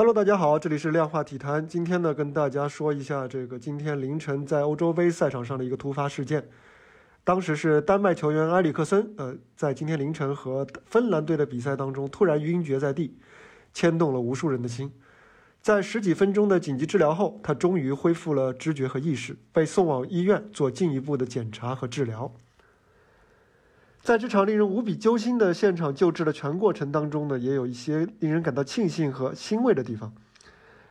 Hello，大家好，这里是量化体坛。今天呢，跟大家说一下这个今天凌晨在欧洲杯赛场上的一个突发事件。当时是丹麦球员埃里克森，呃，在今天凌晨和芬兰队的比赛当中突然晕厥在地，牵动了无数人的心。在十几分钟的紧急治疗后，他终于恢复了知觉和意识，被送往医院做进一步的检查和治疗。在这场令人无比揪心的现场救治的全过程当中呢，也有一些令人感到庆幸和欣慰的地方。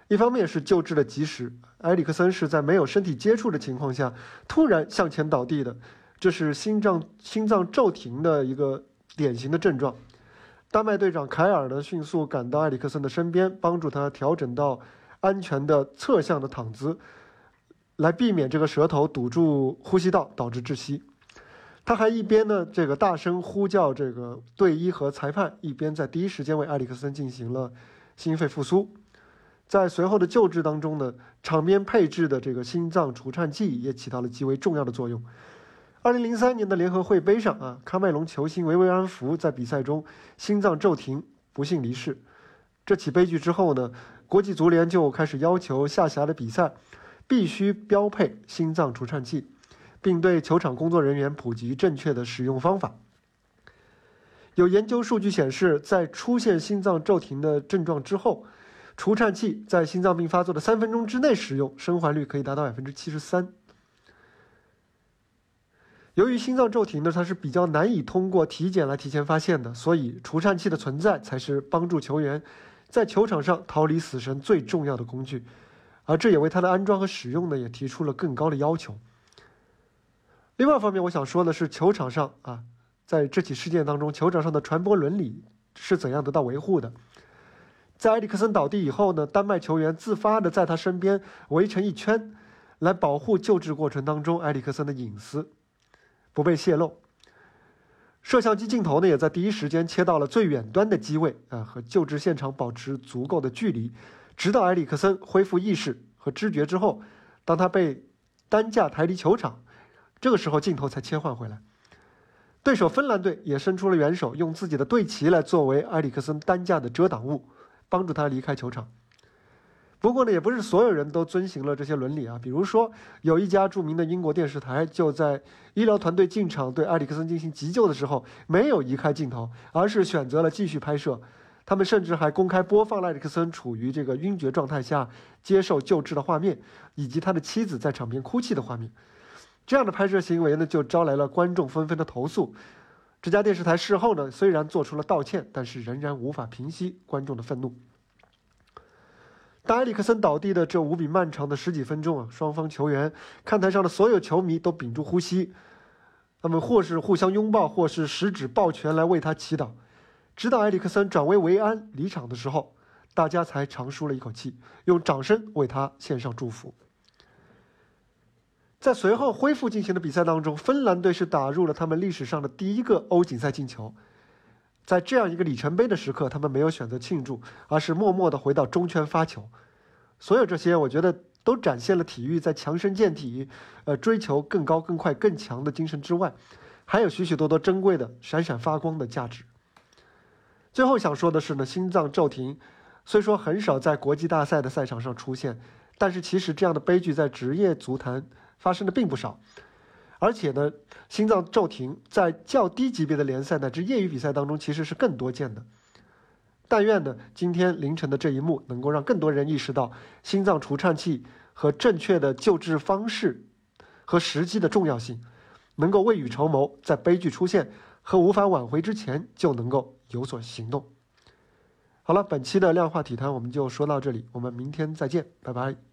一方面是救治的及时，埃里克森是在没有身体接触的情况下突然向前倒地的，这是心脏心脏骤停的一个典型的症状。丹麦队长凯尔呢，迅速赶到埃里克森的身边，帮助他调整到安全的侧向的躺姿，来避免这个舌头堵住呼吸道导致窒息。他还一边呢，这个大声呼叫这个队医和裁判，一边在第一时间为埃里克森进行了心肺复苏。在随后的救治当中呢，场边配置的这个心脏除颤器也起到了极为重要的作用。二零零三年的联合会杯上啊，喀麦隆球星维维安福在比赛中心脏骤停，不幸离世。这起悲剧之后呢，国际足联就开始要求下辖的比赛必须标配心脏除颤器。并对球场工作人员普及正确的使用方法。有研究数据显示，在出现心脏骤停的症状之后，除颤器在心脏病发作的三分钟之内使用，生还率可以达到百分之七十三。由于心脏骤停呢，它是比较难以通过体检来提前发现的，所以除颤器的存在才是帮助球员在球场上逃离死神最重要的工具，而这也为它的安装和使用呢，也提出了更高的要求。另外一方面，我想说的是，球场上啊，在这起事件当中，球场上的传播伦理是怎样得到维护的？在埃里克森倒地以后呢，丹麦球员自发的在他身边围成一圈，来保护救治过程当中埃里克森的隐私不被泄露。摄像机镜头呢，也在第一时间切到了最远端的机位啊，和救治现场保持足够的距离，直到埃里克森恢复意识和知觉之后，当他被担架抬离球场。这个时候镜头才切换回来，对手芬兰队也伸出了援手，用自己的队旗来作为埃里克森担架的遮挡物，帮助他离开球场。不过呢，也不是所有人都遵循了这些伦理啊。比如说，有一家著名的英国电视台就在医疗团队进场对埃里克森进行急救的时候，没有移开镜头，而是选择了继续拍摄。他们甚至还公开播放了埃里克森处于这个晕厥状态下接受救治的画面，以及他的妻子在场边哭泣的画面。这样的拍摄行为呢，就招来了观众纷纷的投诉。这家电视台事后呢，虽然做出了道歉，但是仍然无法平息观众的愤怒。当埃里克森倒地的这无比漫长的十几分钟啊，双方球员、看台上的所有球迷都屏住呼吸，他们或是互相拥抱，或是十指抱拳来为他祈祷，直到埃里克森转危为安离场的时候，大家才长舒了一口气，用掌声为他献上祝福。在随后恢复进行的比赛当中，芬兰队是打入了他们历史上的第一个欧锦赛进球。在这样一个里程碑的时刻，他们没有选择庆祝，而是默默地回到中圈发球。所有这些，我觉得都展现了体育在强身健体、呃追求更高、更快、更强的精神之外，还有许许多多珍贵的、闪闪发光的价值。最后想说的是呢，心脏骤停虽说很少在国际大赛的赛场上出现，但是其实这样的悲剧在职业足坛。发生的并不少，而且呢，心脏骤停在较低级别的联赛乃至业余比赛当中其实是更多见的。但愿呢，今天凌晨的这一幕能够让更多人意识到心脏除颤器和正确的救治方式和时机的重要性，能够未雨绸缪，在悲剧出现和无法挽回之前就能够有所行动。好了，本期的量化体坛我们就说到这里，我们明天再见，拜拜。